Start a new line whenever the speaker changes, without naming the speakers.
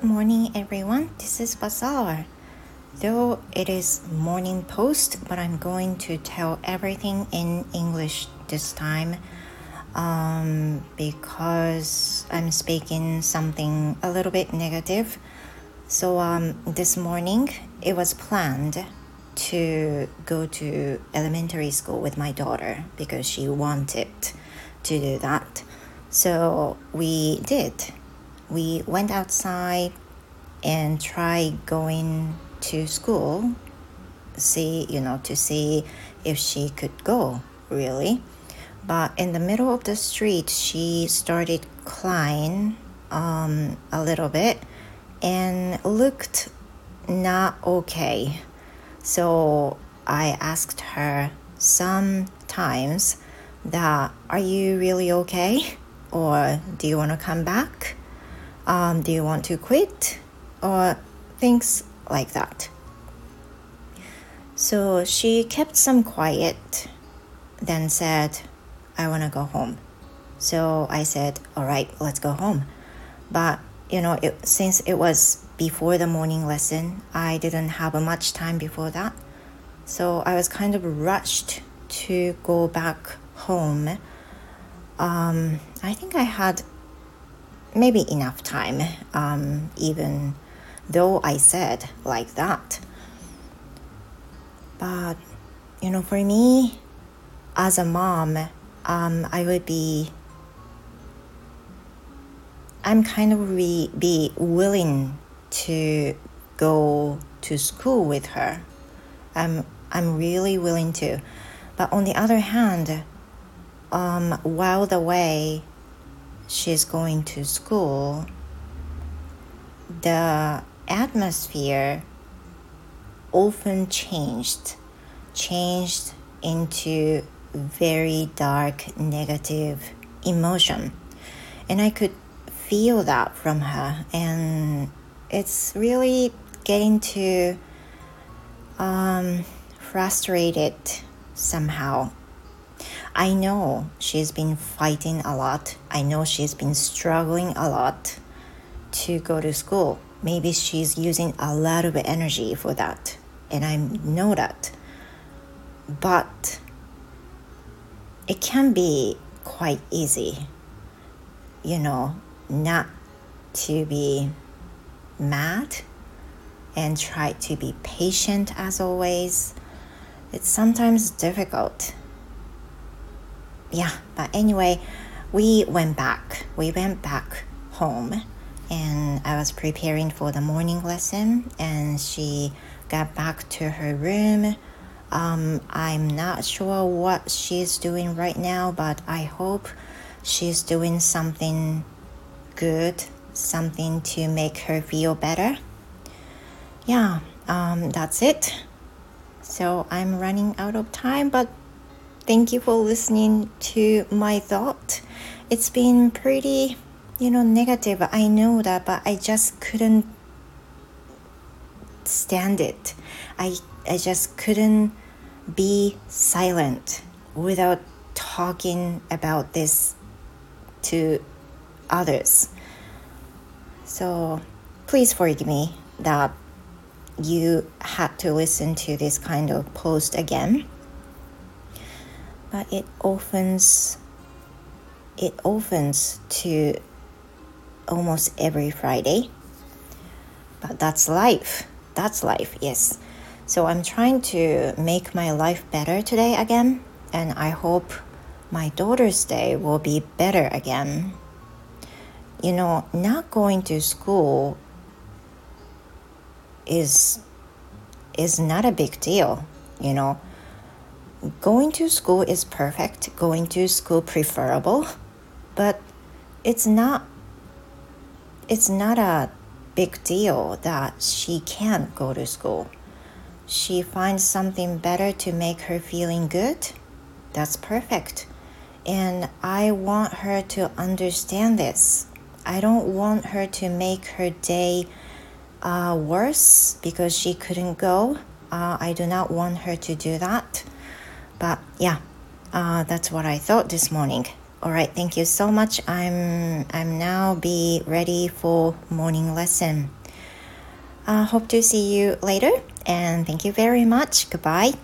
Good morning, everyone. This is Bazaar. Though it is morning post, but I'm going to tell everything in English this time um, because I'm speaking something a little bit negative. So um, this morning it was planned to go to elementary school with my daughter because she wanted to do that. So we did. We went outside and tried going to school, see, you know, to see if she could go, really. But in the middle of the street, she started crying um, a little bit and looked not okay. So I asked her sometimes that, Are you really okay? Or do you want to come back? Um, do you want to quit? Or things like that. So she kept some quiet, then said, I want to go home. So I said, All right, let's go home. But, you know, it, since it was before the morning lesson, I didn't have much time before that. So I was kind of rushed to go back home. Um, I think I had maybe enough time, um, even though I said like that. But, you know, for me, as a mom, um, I would be, I'm kind of re- be willing to go to school with her. I'm, I'm really willing to. But on the other hand, um, while the way she's going to school, the atmosphere often changed, changed into very dark, negative emotion. And I could feel that from her. And it's really getting to um, frustrated somehow. I know she's been fighting a lot. I know she's been struggling a lot to go to school. Maybe she's using a lot of energy for that. And I know that. But it can be quite easy, you know, not to be mad and try to be patient as always. It's sometimes difficult. Yeah, but anyway, we went back. We went back home and I was preparing for the morning lesson and she got back to her room. Um, I'm not sure what she's doing right now, but I hope she's doing something good, something to make her feel better. Yeah, um, that's it. So I'm running out of time, but thank you for listening to my thought. It's been pretty, you know, negative. I know that, but I just couldn't stand it. I I just couldn't be silent without talking about this to others. So please forgive me that you had to listen to this kind of post again. But it opens it opens to almost every Friday. But that's life. That's life, yes. So I'm trying to make my life better today again, and I hope my daughter's day will be better again. You know, not going to school is is not a big deal, you know. Going to school is perfect, going to school preferable, but it's not it's not a big deal that she can't go to school. She finds something better to make her feeling good. That's perfect. And I want her to understand this. I don't want her to make her day uh, worse because she couldn't go. Uh, I do not want her to do that. Yeah, uh, that's what I thought this morning. Alright, thank you so much. I'm I'm now be ready for morning lesson. I uh, hope to see you later and thank you very much. Goodbye.